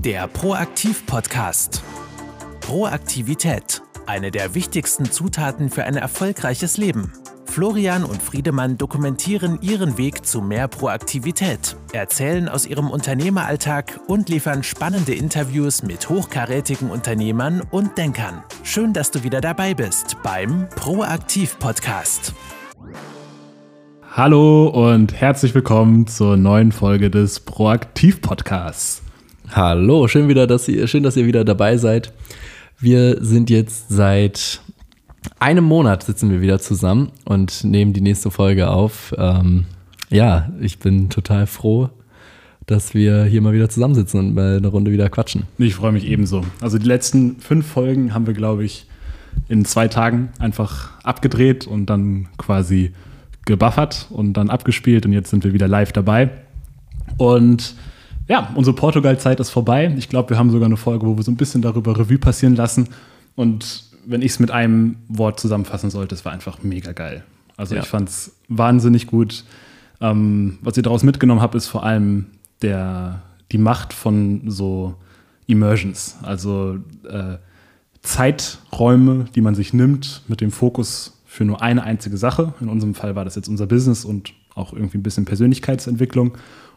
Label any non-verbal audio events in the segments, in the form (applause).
Der Proaktiv-Podcast. Proaktivität. Eine der wichtigsten Zutaten für ein erfolgreiches Leben. Florian und Friedemann dokumentieren ihren Weg zu mehr Proaktivität, erzählen aus ihrem Unternehmeralltag und liefern spannende Interviews mit hochkarätigen Unternehmern und Denkern. Schön, dass du wieder dabei bist beim Proaktiv-Podcast. Hallo und herzlich willkommen zur neuen Folge des Proaktiv-Podcasts. Hallo, schön wieder, dass ihr, schön, dass ihr wieder dabei seid. Wir sind jetzt seit einem Monat sitzen wir wieder zusammen und nehmen die nächste Folge auf. Ähm, ja, ich bin total froh, dass wir hier mal wieder zusammensitzen und mal eine Runde wieder quatschen. Ich freue mich ebenso. Also die letzten fünf Folgen haben wir, glaube ich, in zwei Tagen einfach abgedreht und dann quasi gebuffert und dann abgespielt und jetzt sind wir wieder live dabei. Und ja, unsere Portugal-Zeit ist vorbei. Ich glaube, wir haben sogar eine Folge, wo wir so ein bisschen darüber Revue passieren lassen. Und wenn ich es mit einem Wort zusammenfassen sollte, es war einfach mega geil. Also ja. ich fand es wahnsinnig gut. Ähm, was ich daraus mitgenommen habe, ist vor allem der, die Macht von so Immersions. Also äh, Zeiträume, die man sich nimmt mit dem Fokus für nur eine einzige Sache. In unserem Fall war das jetzt unser Business und auch irgendwie ein bisschen Persönlichkeitsentwicklung.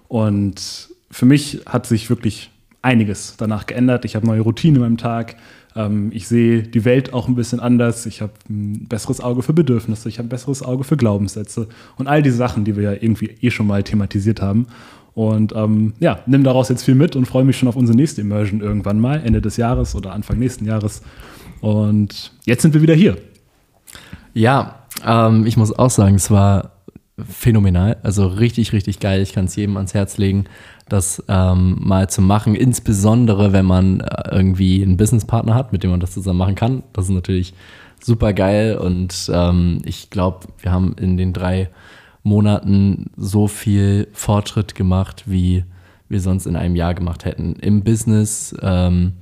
Und für mich hat sich wirklich einiges danach geändert. Ich habe neue Routinen in meinem Tag. Ähm, ich sehe die Welt auch ein bisschen anders. Ich habe ein besseres Auge für Bedürfnisse. Ich habe ein besseres Auge für Glaubenssätze und all diese Sachen, die wir ja irgendwie eh schon mal thematisiert haben. Und ähm, ja, nimm daraus jetzt viel mit und freue mich schon auf unsere nächste Immersion irgendwann mal, Ende des Jahres oder Anfang nächsten Jahres. Und jetzt sind wir wieder hier. Ja, ähm, ich muss auch sagen, es war phänomenal. Also richtig, richtig geil. Ich kann es jedem ans Herz legen, das ähm, mal zu machen. Insbesondere, wenn man äh, irgendwie einen Businesspartner hat, mit dem man das zusammen machen kann. Das ist natürlich super geil. Und ähm, ich glaube, wir haben in den drei Monaten so viel Fortschritt gemacht, wie wir sonst in einem Jahr gemacht hätten. Im Business, ähm,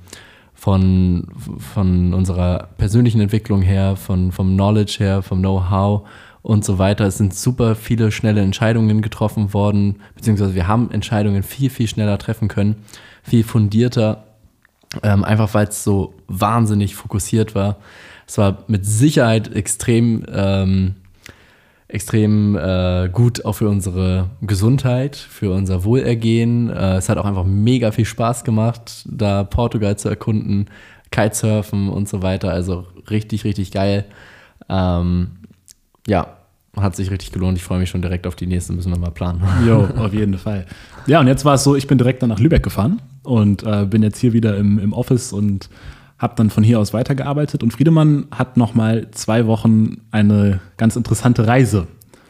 von, von unserer persönlichen Entwicklung her, von, vom Knowledge her, vom Know-how und so weiter. Es sind super viele schnelle Entscheidungen getroffen worden, beziehungsweise wir haben Entscheidungen viel, viel schneller treffen können, viel fundierter, ähm, einfach weil es so wahnsinnig fokussiert war. Es war mit Sicherheit extrem, ähm, extrem äh, gut auch für unsere Gesundheit, für unser Wohlergehen. Äh, es hat auch einfach mega viel Spaß gemacht, da Portugal zu erkunden, Kitesurfen und so weiter. Also richtig, richtig geil. Ähm, ja, hat sich richtig gelohnt. Ich freue mich schon direkt auf die nächste, müssen wir mal planen. Jo, (laughs) auf jeden Fall. Ja, und jetzt war es so, ich bin direkt dann nach Lübeck gefahren und äh, bin jetzt hier wieder im, im Office und habe dann von hier aus weitergearbeitet. Und Friedemann hat noch mal zwei Wochen eine ganz interessante Reise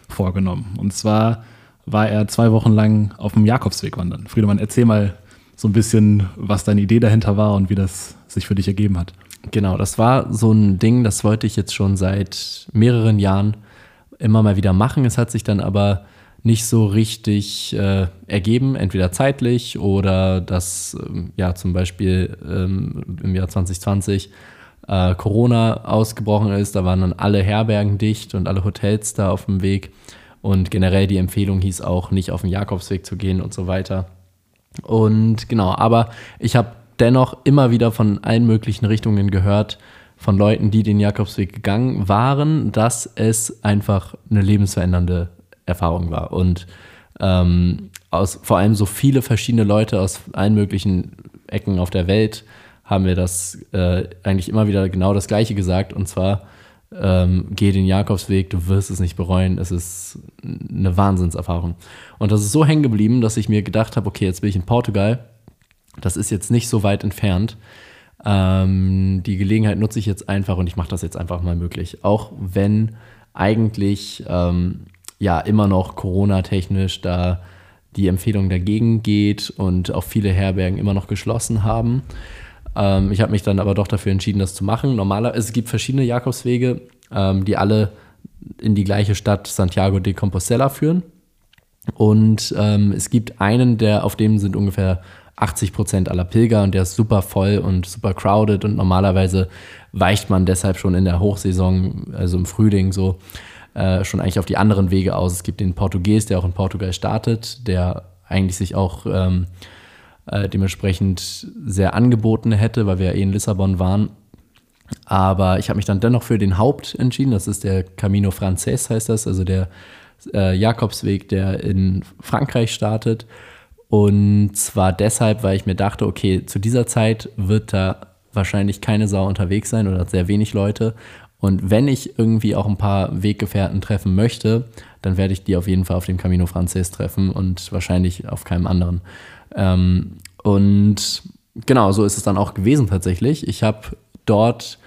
vorgenommen. Und zwar war er zwei Wochen lang auf dem Jakobsweg wandern. Friedemann, erzähl mal so ein bisschen, was deine Idee dahinter war und wie das sich für dich ergeben hat. Genau, das war so ein Ding, das wollte ich jetzt schon seit mehreren Jahren immer mal wieder machen. Es hat sich dann aber nicht so richtig äh, ergeben, entweder zeitlich oder dass ähm, ja zum Beispiel ähm, im Jahr 2020 äh, Corona ausgebrochen ist. Da waren dann alle Herbergen dicht und alle Hotels da auf dem Weg. Und generell die Empfehlung hieß auch, nicht auf den Jakobsweg zu gehen und so weiter. Und genau, aber ich habe dennoch immer wieder von allen möglichen Richtungen gehört, von Leuten, die den Jakobsweg gegangen waren, dass es einfach eine lebensverändernde Erfahrung war. Und ähm, aus, vor allem so viele verschiedene Leute aus allen möglichen Ecken auf der Welt haben wir das äh, eigentlich immer wieder genau das Gleiche gesagt. Und zwar, ähm, geh den Jakobsweg, du wirst es nicht bereuen. Es ist eine Wahnsinnserfahrung. Und das ist so hängen geblieben, dass ich mir gedacht habe, okay, jetzt bin ich in Portugal. Das ist jetzt nicht so weit entfernt. Ähm, die Gelegenheit nutze ich jetzt einfach und ich mache das jetzt einfach mal möglich. Auch wenn eigentlich ähm, ja immer noch Corona-technisch da die Empfehlung dagegen geht und auch viele Herbergen immer noch geschlossen haben. Ähm, ich habe mich dann aber doch dafür entschieden, das zu machen. Normalerweise, es gibt verschiedene Jakobswege, ähm, die alle in die gleiche Stadt Santiago de Compostela führen. Und ähm, es gibt einen, der auf dem sind ungefähr 80 Prozent aller Pilger und der ist super voll und super crowded und normalerweise weicht man deshalb schon in der Hochsaison, also im Frühling so, äh, schon eigentlich auf die anderen Wege aus. Es gibt den Portugies, der auch in Portugal startet, der eigentlich sich auch ähm, äh, dementsprechend sehr angeboten hätte, weil wir ja eh in Lissabon waren. Aber ich habe mich dann dennoch für den Haupt entschieden. Das ist der Camino Frances, heißt das, also der äh, Jakobsweg, der in Frankreich startet. Und zwar deshalb, weil ich mir dachte, okay, zu dieser Zeit wird da wahrscheinlich keine Sau unterwegs sein oder sehr wenig Leute. Und wenn ich irgendwie auch ein paar Weggefährten treffen möchte, dann werde ich die auf jeden Fall auf dem Camino Frances treffen und wahrscheinlich auf keinem anderen. Ähm, und genau, so ist es dann auch gewesen tatsächlich. Ich habe dort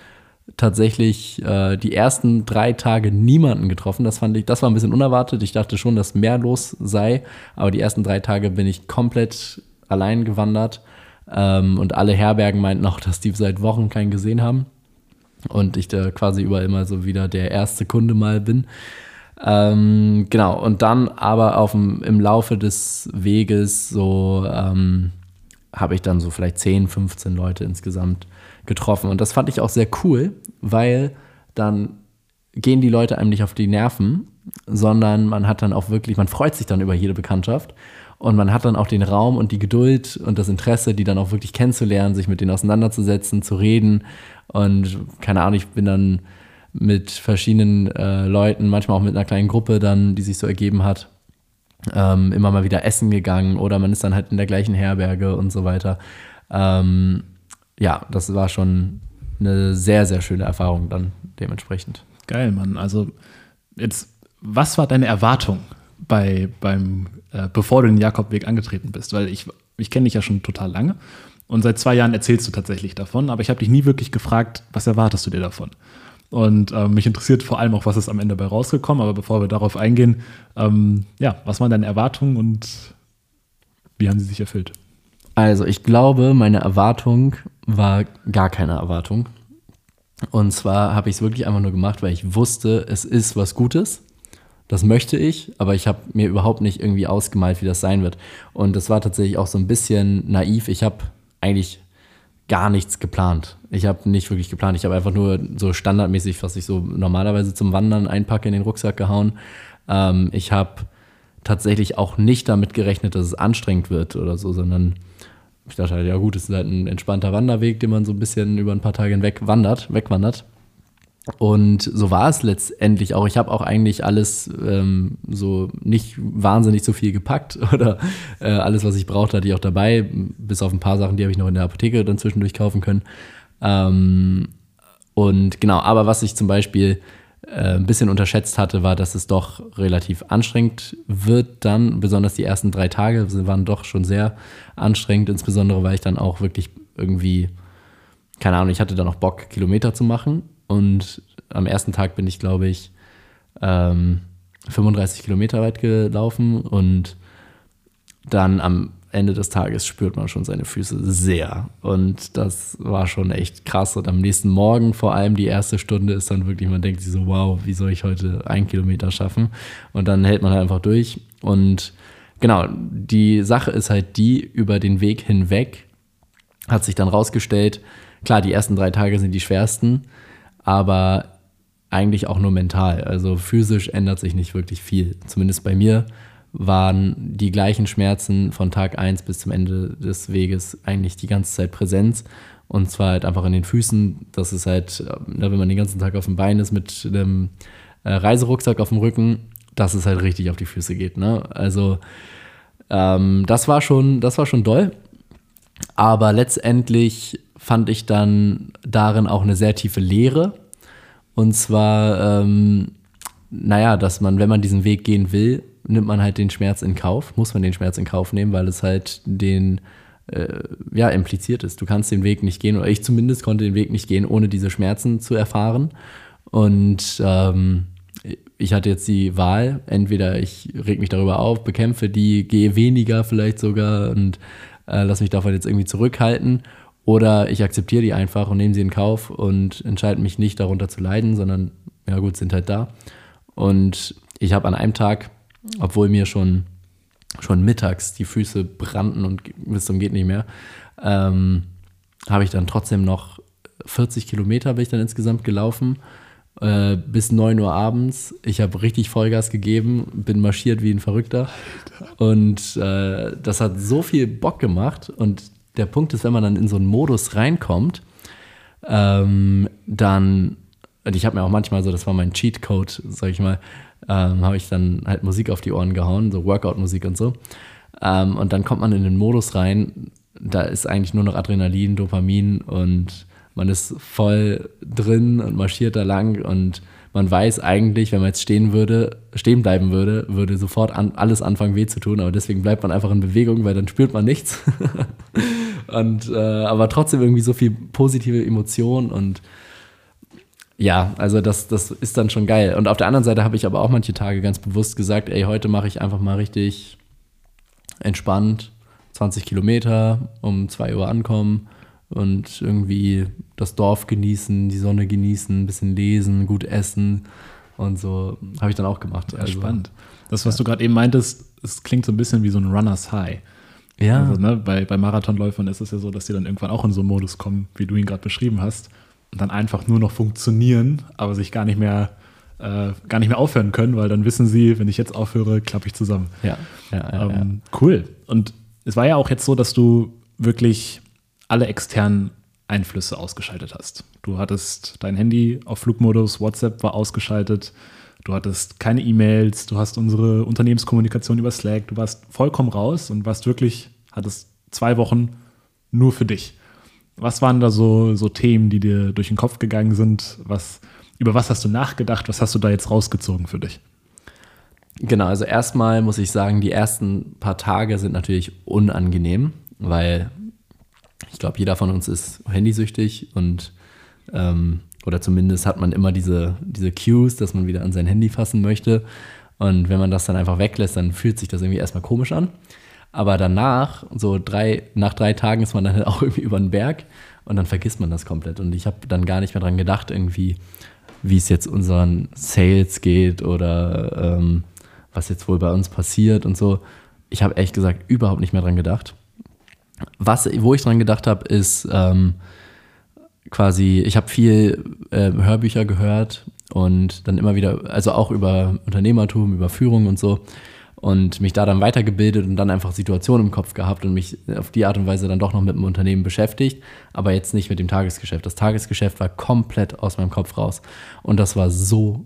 tatsächlich äh, die ersten drei Tage niemanden getroffen. Das fand ich, das war ein bisschen unerwartet. Ich dachte schon, dass mehr los sei, aber die ersten drei Tage bin ich komplett allein gewandert. Ähm, und alle Herbergen meinten auch, dass die seit Wochen keinen gesehen haben. Und ich da quasi überall immer so wieder der erste Kunde mal bin. Ähm, genau, und dann aber auf dem, im Laufe des Weges so ähm, habe ich dann so vielleicht 10, 15 Leute insgesamt getroffen. Und das fand ich auch sehr cool, weil dann gehen die Leute einem nicht auf die Nerven, sondern man hat dann auch wirklich, man freut sich dann über jede Bekanntschaft und man hat dann auch den Raum und die Geduld und das Interesse, die dann auch wirklich kennenzulernen, sich mit denen auseinanderzusetzen, zu reden. Und keine Ahnung, ich bin dann mit verschiedenen äh, Leuten, manchmal auch mit einer kleinen Gruppe dann, die sich so ergeben hat, ähm, immer mal wieder essen gegangen oder man ist dann halt in der gleichen Herberge und so weiter. Ähm, ja, das war schon eine sehr, sehr schöne Erfahrung dann dementsprechend. Geil, Mann. Also jetzt, was war deine Erwartung bei, beim, äh, bevor du den Jakobweg angetreten bist? Weil ich, ich kenne dich ja schon total lange und seit zwei Jahren erzählst du tatsächlich davon, aber ich habe dich nie wirklich gefragt, was erwartest du dir davon? Und äh, mich interessiert vor allem auch, was ist am Ende bei rausgekommen. Aber bevor wir darauf eingehen, ähm, ja, was waren deine Erwartungen und wie haben sie sich erfüllt? Also, ich glaube, meine Erwartung war gar keine Erwartung. Und zwar habe ich es wirklich einfach nur gemacht, weil ich wusste, es ist was Gutes. Das möchte ich, aber ich habe mir überhaupt nicht irgendwie ausgemalt, wie das sein wird. Und das war tatsächlich auch so ein bisschen naiv. Ich habe eigentlich gar nichts geplant. Ich habe nicht wirklich geplant. Ich habe einfach nur so standardmäßig, was ich so normalerweise zum Wandern einpacke, in den Rucksack gehauen. Ähm, ich habe tatsächlich auch nicht damit gerechnet, dass es anstrengend wird oder so, sondern ich dachte halt, ja gut, es ist halt ein entspannter Wanderweg, den man so ein bisschen über ein paar Tage hinweg wandert, wegwandert. Und so war es letztendlich auch. Ich habe auch eigentlich alles ähm, so nicht wahnsinnig so viel gepackt (laughs) oder äh, alles, was ich brauchte, hatte ich auch dabei, bis auf ein paar Sachen, die habe ich noch in der Apotheke dann zwischendurch kaufen können. Ähm, und genau, aber was ich zum Beispiel ein bisschen unterschätzt hatte, war, dass es doch relativ anstrengend wird dann, besonders die ersten drei Tage waren doch schon sehr anstrengend, insbesondere weil ich dann auch wirklich irgendwie, keine Ahnung, ich hatte dann auch Bock, Kilometer zu machen und am ersten Tag bin ich, glaube ich, ähm, 35 Kilometer weit gelaufen und dann am Ende des Tages spürt man schon seine Füße sehr. Und das war schon echt krass. Und am nächsten Morgen, vor allem die erste Stunde, ist dann wirklich, man denkt sich so, wow, wie soll ich heute einen Kilometer schaffen? Und dann hält man halt einfach durch. Und genau, die Sache ist halt die, über den Weg hinweg hat sich dann rausgestellt, klar, die ersten drei Tage sind die schwersten aber eigentlich auch nur mental. Also physisch ändert sich nicht wirklich viel. Zumindest bei mir waren die gleichen Schmerzen von Tag 1 bis zum Ende des Weges eigentlich die ganze Zeit Präsenz. Und zwar halt einfach in den Füßen. Das ist halt, ne, wenn man den ganzen Tag auf dem Bein ist mit einem äh, Reiserucksack auf dem Rücken, dass es halt richtig auf die Füße geht. Ne? Also ähm, das war schon, das war schon doll. Aber letztendlich fand ich dann darin auch eine sehr tiefe Lehre. Und zwar, ähm, naja, dass man, wenn man diesen Weg gehen will, nimmt man halt den Schmerz in Kauf, muss man den Schmerz in Kauf nehmen, weil es halt den, äh, ja, impliziert ist. Du kannst den Weg nicht gehen, oder ich zumindest konnte den Weg nicht gehen, ohne diese Schmerzen zu erfahren. Und ähm, ich hatte jetzt die Wahl, entweder ich reg mich darüber auf, bekämpfe die, gehe weniger vielleicht sogar und äh, lass mich davon jetzt irgendwie zurückhalten oder ich akzeptiere die einfach und nehme sie in Kauf und entscheide mich nicht darunter zu leiden, sondern ja gut, sind halt da. Und ich habe an einem Tag, obwohl mir schon, schon mittags die Füße brannten und bis zum geht nicht mehr, ähm, habe ich dann trotzdem noch 40 Kilometer bin ich dann insgesamt gelaufen äh, bis 9 Uhr abends. Ich habe richtig Vollgas gegeben, bin marschiert wie ein Verrückter. Und äh, das hat so viel Bock gemacht. Und der Punkt ist, wenn man dann in so einen Modus reinkommt, ähm, dann, und ich habe mir auch manchmal so, das war mein Cheatcode, sag ich mal, ähm, habe ich dann halt Musik auf die Ohren gehauen, so Workout-Musik und so. Ähm, und dann kommt man in den Modus rein, da ist eigentlich nur noch Adrenalin, Dopamin und man ist voll drin und marschiert da lang und man weiß eigentlich, wenn man jetzt stehen würde, stehen bleiben würde, würde sofort an, alles anfangen weh zu tun, aber deswegen bleibt man einfach in Bewegung, weil dann spürt man nichts. (laughs) und äh, aber trotzdem irgendwie so viel positive Emotionen und ja, also das, das ist dann schon geil. Und auf der anderen Seite habe ich aber auch manche Tage ganz bewusst gesagt, ey, heute mache ich einfach mal richtig entspannt 20 Kilometer, um 2 Uhr ankommen und irgendwie das Dorf genießen, die Sonne genießen, ein bisschen lesen, gut essen und so habe ich dann auch gemacht. Ja, also, spannend. Das, was ja. du gerade eben meintest, es klingt so ein bisschen wie so ein Runners High. Ja. Also, ne, bei, bei Marathonläufern ist es ja so, dass sie dann irgendwann auch in so einen Modus kommen, wie du ihn gerade beschrieben hast, dann einfach nur noch funktionieren, aber sich gar nicht mehr äh, gar nicht mehr aufhören können, weil dann wissen sie, wenn ich jetzt aufhöre, klappe ich zusammen. Ja, ja, ja, ähm, Cool. Und es war ja auch jetzt so, dass du wirklich alle externen Einflüsse ausgeschaltet hast. Du hattest dein Handy auf Flugmodus, WhatsApp war ausgeschaltet, du hattest keine E-Mails, du hast unsere Unternehmenskommunikation über Slack, du warst vollkommen raus und warst wirklich, hattest zwei Wochen nur für dich. Was waren da so, so Themen, die dir durch den Kopf gegangen sind? Was, über was hast du nachgedacht? Was hast du da jetzt rausgezogen für dich? Genau, also erstmal muss ich sagen, die ersten paar Tage sind natürlich unangenehm, weil ich glaube, jeder von uns ist handysüchtig und ähm, oder zumindest hat man immer diese, diese Cues, dass man wieder an sein Handy fassen möchte. Und wenn man das dann einfach weglässt, dann fühlt sich das irgendwie erstmal komisch an. Aber danach, so drei, nach drei Tagen ist man dann halt auch (laughs) irgendwie über den Berg und dann vergisst man das komplett. Und ich habe dann gar nicht mehr dran gedacht, irgendwie, wie es jetzt unseren Sales geht oder ähm, was jetzt wohl bei uns passiert und so. Ich habe ehrlich gesagt überhaupt nicht mehr dran gedacht. Was, wo ich dran gedacht habe, ist ähm, quasi, ich habe viel äh, Hörbücher gehört und dann immer wieder, also auch über Unternehmertum, über Führung und so und mich da dann weitergebildet und dann einfach Situationen im Kopf gehabt und mich auf die Art und Weise dann doch noch mit dem Unternehmen beschäftigt, aber jetzt nicht mit dem Tagesgeschäft. Das Tagesgeschäft war komplett aus meinem Kopf raus und das war so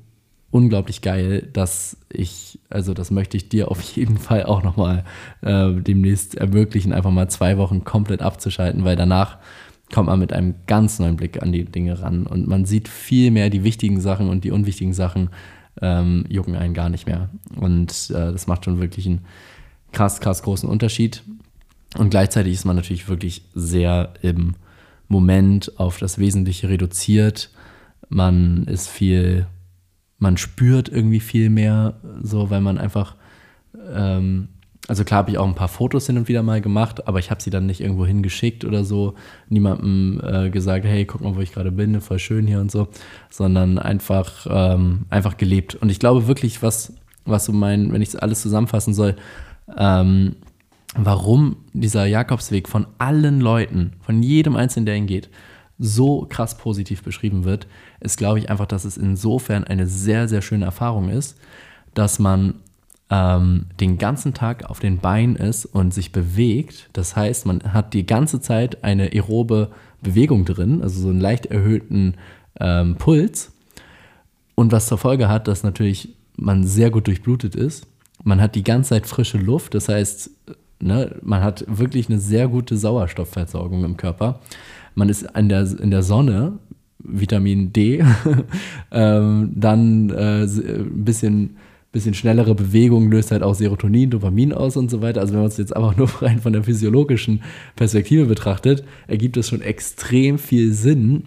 unglaublich geil, dass ich, also das möchte ich dir auf (laughs) jeden Fall auch nochmal äh, demnächst ermöglichen, einfach mal zwei Wochen komplett abzuschalten, weil danach kommt man mit einem ganz neuen Blick an die Dinge ran und man sieht viel mehr die wichtigen Sachen und die unwichtigen Sachen ähm, jucken einen gar nicht mehr. Und äh, das macht schon wirklich einen krass, krass großen Unterschied. Und gleichzeitig ist man natürlich wirklich sehr im Moment auf das Wesentliche reduziert. Man ist viel man spürt irgendwie viel mehr, so weil man einfach, ähm, also klar habe ich auch ein paar Fotos hin und wieder mal gemacht, aber ich habe sie dann nicht irgendwo hingeschickt oder so, niemandem äh, gesagt, hey, guck mal, wo ich gerade bin, voll schön hier und so, sondern einfach, ähm, einfach gelebt. Und ich glaube wirklich, was, was so mein, wenn ich alles zusammenfassen soll, ähm, warum dieser Jakobsweg von allen Leuten, von jedem Einzelnen, der ihn geht, so krass positiv beschrieben wird, ist, glaube ich, einfach, dass es insofern eine sehr, sehr schöne Erfahrung ist, dass man ähm, den ganzen Tag auf den Beinen ist und sich bewegt. Das heißt, man hat die ganze Zeit eine aerobe Bewegung drin, also so einen leicht erhöhten ähm, Puls. Und was zur Folge hat, dass natürlich man sehr gut durchblutet ist. Man hat die ganze Zeit frische Luft, das heißt, ne, man hat wirklich eine sehr gute Sauerstoffversorgung im Körper man ist in der, in der Sonne, Vitamin D, (laughs) ähm, dann äh, ein bisschen, bisschen schnellere Bewegung löst halt auch Serotonin, Dopamin aus und so weiter. Also wenn man es jetzt einfach (laughs) nur rein von der physiologischen Perspektive betrachtet, ergibt es schon extrem viel Sinn,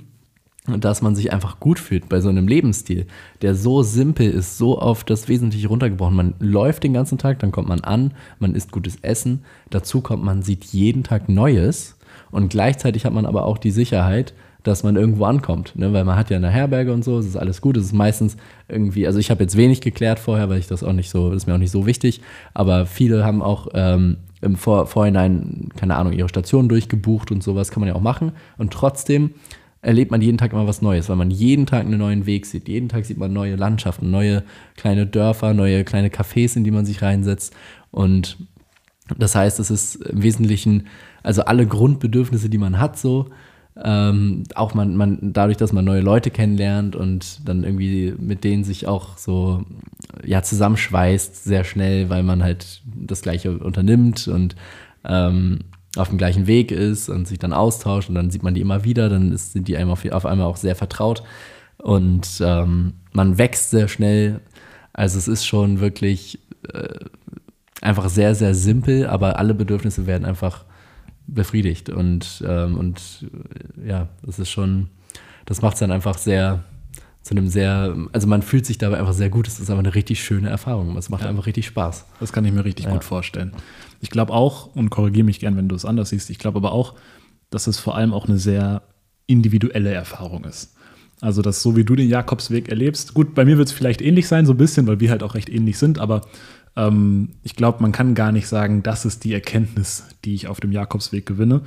dass man sich einfach gut fühlt bei so einem Lebensstil, der so simpel ist, so auf das Wesentliche runtergebrochen. Man läuft den ganzen Tag, dann kommt man an, man isst gutes Essen, dazu kommt, man sieht jeden Tag Neues und gleichzeitig hat man aber auch die Sicherheit, dass man irgendwo ankommt, ne? weil man hat ja eine Herberge und so, es ist alles gut, es ist meistens irgendwie, also ich habe jetzt wenig geklärt vorher, weil ich das auch nicht so, das ist mir auch nicht so wichtig, aber viele haben auch ähm, im Vor Vorhinein, keine Ahnung, ihre Station durchgebucht und sowas kann man ja auch machen und trotzdem erlebt man jeden Tag immer was Neues, weil man jeden Tag einen neuen Weg sieht. Jeden Tag sieht man neue Landschaften, neue kleine Dörfer, neue kleine Cafés, in die man sich reinsetzt. Und das heißt, es ist im Wesentlichen, also alle Grundbedürfnisse, die man hat, so, ähm, auch man, man, dadurch, dass man neue Leute kennenlernt und dann irgendwie mit denen sich auch so ja, zusammenschweißt, sehr schnell, weil man halt das Gleiche unternimmt und ähm, auf dem gleichen Weg ist und sich dann austauscht und dann sieht man die immer wieder, dann ist, sind die einem auf, auf einmal auch sehr vertraut und ähm, man wächst sehr schnell. Also es ist schon wirklich äh, einfach sehr, sehr simpel, aber alle Bedürfnisse werden einfach befriedigt. Und, ähm, und äh, ja, das ist schon, das macht es dann einfach sehr zu einem sehr, also man fühlt sich dabei einfach sehr gut. Es ist einfach eine richtig schöne Erfahrung. Es macht ja. einfach richtig Spaß. Das kann ich mir richtig ja. gut vorstellen. Ich glaube auch, und korrigiere mich gern, wenn du es anders siehst, ich glaube aber auch, dass es vor allem auch eine sehr individuelle Erfahrung ist. Also, dass so wie du den Jakobsweg erlebst, gut, bei mir wird es vielleicht ähnlich sein, so ein bisschen, weil wir halt auch recht ähnlich sind, aber ähm, ich glaube, man kann gar nicht sagen, das ist die Erkenntnis, die ich auf dem Jakobsweg gewinne,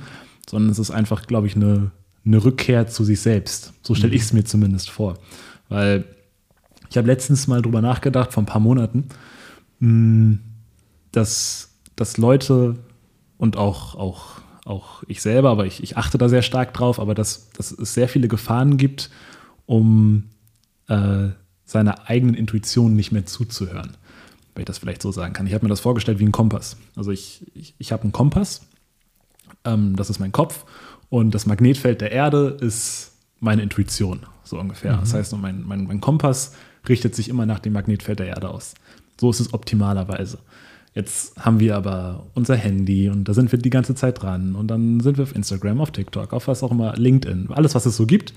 sondern es ist einfach, glaube ich, eine, eine Rückkehr zu sich selbst. So stelle mhm. ich es mir zumindest vor. Weil ich habe letztens mal drüber nachgedacht, vor ein paar Monaten, mm, dass, dass Leute und auch, auch, auch ich selber, aber ich, ich achte da sehr stark drauf, aber dass, dass es sehr viele Gefahren gibt, um äh, seiner eigenen Intuition nicht mehr zuzuhören wenn ich das vielleicht so sagen kann. Ich habe mir das vorgestellt wie ein Kompass. Also ich, ich, ich habe einen Kompass, ähm, das ist mein Kopf und das Magnetfeld der Erde ist meine Intuition, so ungefähr. Mhm. Das heißt, mein, mein, mein Kompass richtet sich immer nach dem Magnetfeld der Erde aus. So ist es optimalerweise. Jetzt haben wir aber unser Handy und da sind wir die ganze Zeit dran und dann sind wir auf Instagram, auf TikTok, auf was auch immer, LinkedIn, alles, was es so gibt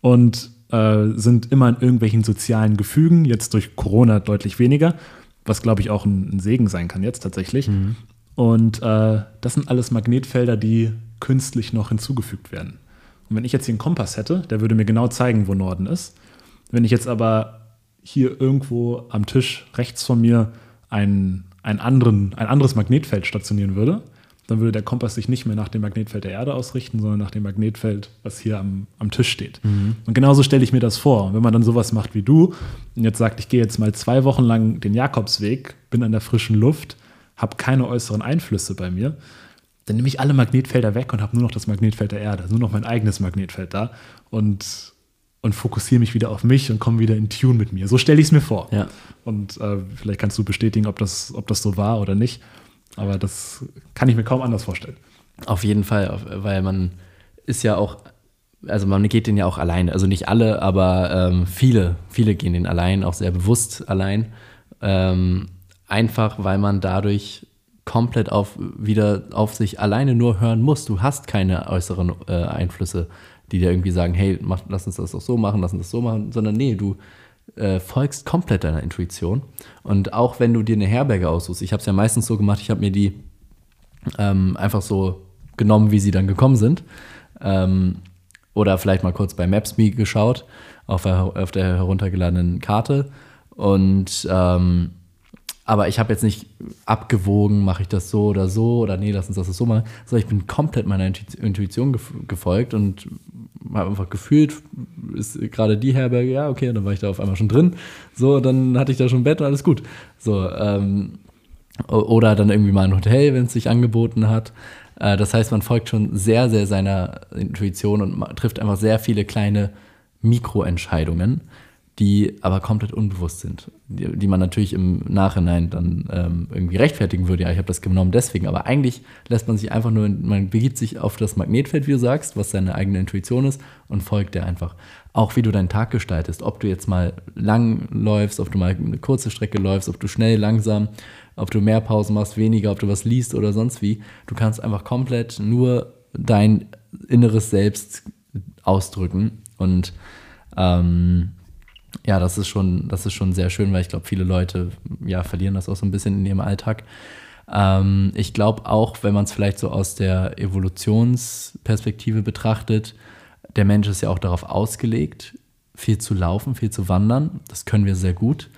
und äh, sind immer in irgendwelchen sozialen Gefügen, jetzt durch Corona deutlich weniger, was glaube ich auch ein, ein, Segen sein kann jetzt tatsächlich. Mhm. Und äh, das sind alles Magnetfelder, die künstlich noch hinzugefügt werden. Und wenn ich jetzt hier einen Kompass hätte, der würde mir genau zeigen, wo Norden ist. Wenn ich jetzt aber hier irgendwo am Tisch rechts von mir ein, ein, anderen, ein anderes Magnetfeld stationieren würde, dann würde der Kompass sich nicht mehr nach dem Magnetfeld der Erde ausrichten, sondern nach dem Magnetfeld, was hier am, am Tisch steht. Mhm. Und genauso stelle ich mir das vor. Und wenn man dann sowas macht wie du und jetzt sagt, ich gehe jetzt mal zwei Wochen lang den Jakobsweg, bin an der frischen Luft, habe keine äußeren Einflüsse bei mir, dann nehme ich alle Magnetfelder weg und habe nur noch das Magnetfeld der Erde, nur noch mein eigenes Magnetfeld da und, und fokussiere mich wieder auf mich und komme wieder in Tune mit mir. So stelle ich es mir vor. Ja. Und äh, vielleicht kannst du bestätigen, ob das, ob das so war oder nicht. Aber das kann ich mir kaum anders vorstellen. Auf jeden Fall, weil man ist ja auch, also man geht den ja auch allein. Also nicht alle, aber ähm, viele, viele gehen den allein, auch sehr bewusst allein. Ähm, einfach, weil man dadurch komplett auf, wieder auf sich alleine nur hören muss. Du hast keine äußeren äh, Einflüsse, die dir irgendwie sagen, hey, mach, lass uns das doch so machen, lass uns das so machen, sondern nee, du äh, folgst komplett deiner Intuition. Und auch wenn du dir eine Herberge aussuchst, ich habe es ja meistens so gemacht, ich habe mir die ähm, einfach so genommen, wie sie dann gekommen sind. Ähm, oder vielleicht mal kurz bei Maps.me geschaut, auf der, auf der heruntergeladenen Karte. Und ähm, aber ich habe jetzt nicht abgewogen, mache ich das so oder so oder nee, lass uns das so machen. Sondern ich bin komplett meiner Intuition gefolgt und habe einfach gefühlt, ist gerade die Herberge, ja, okay, dann war ich da auf einmal schon drin. So, dann hatte ich da schon ein Bett und alles gut. So, ähm, oder dann irgendwie mal ein Hotel, wenn es sich angeboten hat. Äh, das heißt, man folgt schon sehr, sehr seiner Intuition und trifft einfach sehr viele kleine Mikroentscheidungen die aber komplett unbewusst sind, die, die man natürlich im Nachhinein dann ähm, irgendwie rechtfertigen würde. Ja, ich habe das genommen deswegen, aber eigentlich lässt man sich einfach nur, man begibt sich auf das Magnetfeld, wie du sagst, was seine eigene Intuition ist und folgt der einfach. Auch wie du deinen Tag gestaltest, ob du jetzt mal lang läufst, ob du mal eine kurze Strecke läufst, ob du schnell, langsam, ob du mehr Pausen machst, weniger, ob du was liest oder sonst wie. Du kannst einfach komplett nur dein inneres Selbst ausdrücken und ähm, ja, das ist schon, das ist schon sehr schön, weil ich glaube, viele Leute ja, verlieren das auch so ein bisschen in ihrem Alltag. Ähm, ich glaube auch, wenn man es vielleicht so aus der Evolutionsperspektive betrachtet, der Mensch ist ja auch darauf ausgelegt, viel zu laufen, viel zu wandern. Das können wir sehr gut.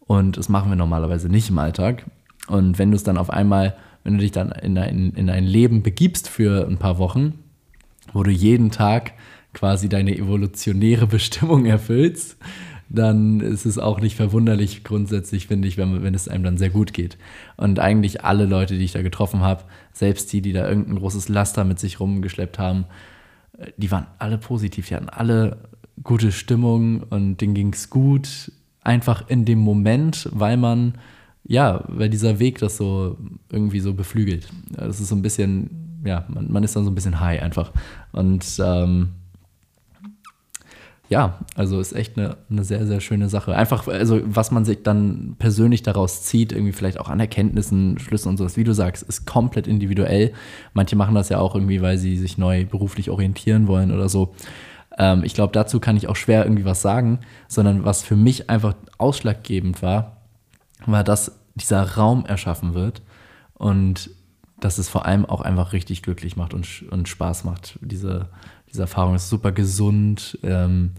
Und das machen wir normalerweise nicht im Alltag. Und wenn du es dann auf einmal, wenn du dich dann in ein, in ein Leben begibst für ein paar Wochen, wo du jeden Tag quasi deine evolutionäre (laughs) Bestimmung erfüllst, dann ist es auch nicht verwunderlich grundsätzlich, finde ich, wenn, wenn es einem dann sehr gut geht. Und eigentlich alle Leute, die ich da getroffen habe, selbst die, die da irgendein großes Laster mit sich rumgeschleppt haben, äh, die waren alle positiv, die hatten alle gute Stimmung und denen ging es gut, einfach in dem Moment, weil man, ja, weil dieser Weg das so irgendwie so beflügelt. Das ist so ein bisschen, ja, man, man ist dann so ein bisschen high einfach. Und ähm, ja, also ist echt eine, eine sehr, sehr schöne Sache. Einfach, also was man sich dann persönlich daraus zieht, irgendwie vielleicht auch an Erkenntnissen, Schlüssen und sowas, wie du sagst, ist komplett individuell. Manche machen das ja auch irgendwie, weil sie sich neu beruflich orientieren wollen oder so. Ähm, ich glaube, dazu kann ich auch schwer irgendwie was sagen, sondern was für mich einfach ausschlaggebend war, war, dass dieser Raum erschaffen wird und dass es vor allem auch einfach richtig glücklich macht und, und Spaß macht, diese diese Erfahrung ist super gesund ähm,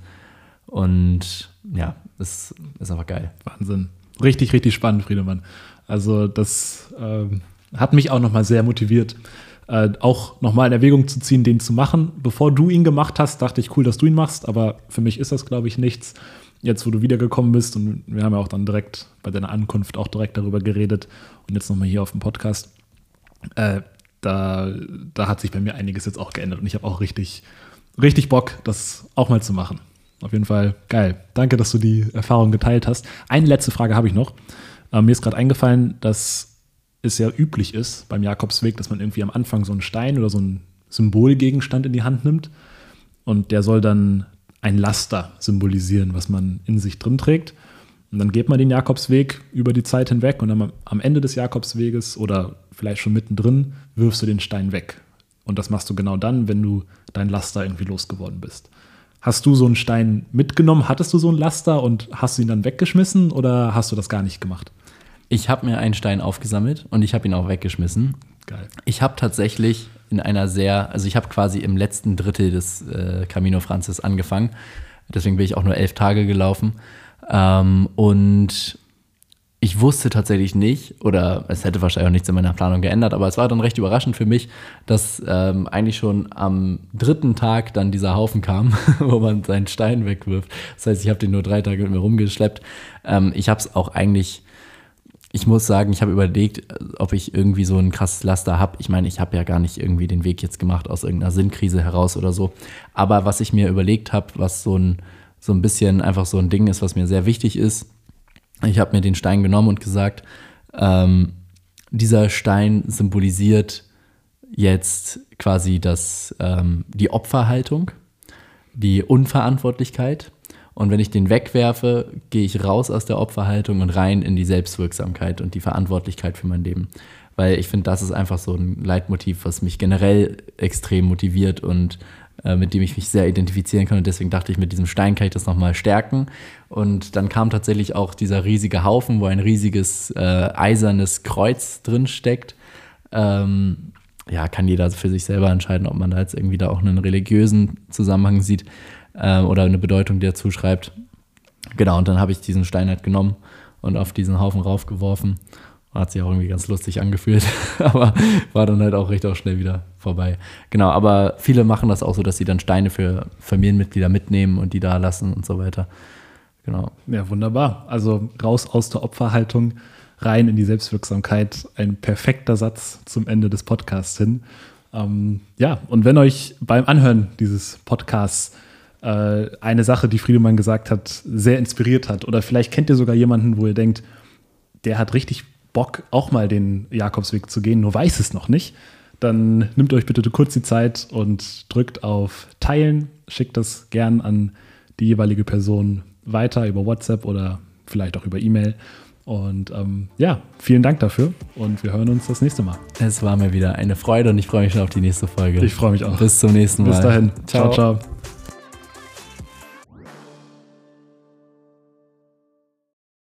und ja, es ist einfach geil. Wahnsinn. Richtig, richtig spannend, Friedemann. Also das ähm, hat mich auch nochmal sehr motiviert, äh, auch nochmal in Erwägung zu ziehen, den zu machen. Bevor du ihn gemacht hast, dachte ich, cool, dass du ihn machst, aber für mich ist das, glaube ich, nichts. Jetzt, wo du wiedergekommen bist und wir haben ja auch dann direkt bei deiner Ankunft auch direkt darüber geredet und jetzt nochmal hier auf dem Podcast, äh, da, da hat sich bei mir einiges jetzt auch geändert und ich habe auch richtig, richtig Bock, das auch mal zu machen. Auf jeden Fall geil. Danke, dass du die Erfahrung geteilt hast. Eine letzte Frage habe ich noch. Ähm, mir ist gerade eingefallen, dass es ja üblich ist beim Jakobsweg, dass man irgendwie am Anfang so einen Stein oder so einen Symbolgegenstand in die Hand nimmt und der soll dann ein Laster symbolisieren, was man in sich drin trägt. Und dann geht man den Jakobsweg über die Zeit hinweg und dann am Ende des Jakobsweges oder vielleicht schon mittendrin wirfst du den Stein weg. Und das machst du genau dann, wenn du dein Laster irgendwie losgeworden bist. Hast du so einen Stein mitgenommen? Hattest du so ein Laster und hast du ihn dann weggeschmissen oder hast du das gar nicht gemacht? Ich habe mir einen Stein aufgesammelt und ich habe ihn auch weggeschmissen. Geil. Ich habe tatsächlich in einer sehr, also ich habe quasi im letzten Drittel des äh, Camino Francis angefangen. Deswegen bin ich auch nur elf Tage gelaufen. Ähm, und ich wusste tatsächlich nicht, oder es hätte wahrscheinlich auch nichts in meiner Planung geändert, aber es war dann recht überraschend für mich, dass ähm, eigentlich schon am dritten Tag dann dieser Haufen kam, (laughs) wo man seinen Stein wegwirft. Das heißt, ich habe den nur drei Tage mit mir rumgeschleppt. Ähm, ich habe es auch eigentlich, ich muss sagen, ich habe überlegt, ob ich irgendwie so ein krasses Laster habe. Ich meine, ich habe ja gar nicht irgendwie den Weg jetzt gemacht aus irgendeiner Sinnkrise heraus oder so. Aber was ich mir überlegt habe, was so ein so ein bisschen einfach so ein Ding ist, was mir sehr wichtig ist. Ich habe mir den Stein genommen und gesagt, ähm, dieser Stein symbolisiert jetzt quasi das, ähm, die Opferhaltung, die Unverantwortlichkeit. Und wenn ich den wegwerfe, gehe ich raus aus der Opferhaltung und rein in die Selbstwirksamkeit und die Verantwortlichkeit für mein Leben. Weil ich finde, das ist einfach so ein Leitmotiv, was mich generell extrem motiviert und mit dem ich mich sehr identifizieren kann. Und deswegen dachte ich, mit diesem Stein kann ich das nochmal stärken. Und dann kam tatsächlich auch dieser riesige Haufen, wo ein riesiges äh, eisernes Kreuz drin steckt. Ähm, ja, kann jeder für sich selber entscheiden, ob man da jetzt irgendwie da auch einen religiösen Zusammenhang sieht äh, oder eine Bedeutung, die er zuschreibt. Genau, und dann habe ich diesen Stein halt genommen und auf diesen Haufen raufgeworfen. Hat sich auch irgendwie ganz lustig angefühlt, (laughs) aber war dann halt auch recht auch schnell wieder vorbei. Genau, aber viele machen das auch so, dass sie dann Steine für Familienmitglieder mitnehmen und die da lassen und so weiter. Genau. Ja, wunderbar. Also raus aus der Opferhaltung, rein in die Selbstwirksamkeit. Ein perfekter Satz zum Ende des Podcasts hin. Ähm, ja, und wenn euch beim Anhören dieses Podcasts äh, eine Sache, die Friedemann gesagt hat, sehr inspiriert hat, oder vielleicht kennt ihr sogar jemanden, wo ihr denkt, der hat richtig Bock, auch mal den Jakobsweg zu gehen, nur weiß es noch nicht, dann nimmt euch bitte kurz die Zeit und drückt auf Teilen, schickt das gern an die jeweilige Person weiter über WhatsApp oder vielleicht auch über E-Mail. Und ähm, ja, vielen Dank dafür und wir hören uns das nächste Mal. Es war mir wieder eine Freude und ich freue mich schon auf die nächste Folge. Ich freue mich auch. Bis zum nächsten Mal. Bis dahin. ciao. ciao. ciao.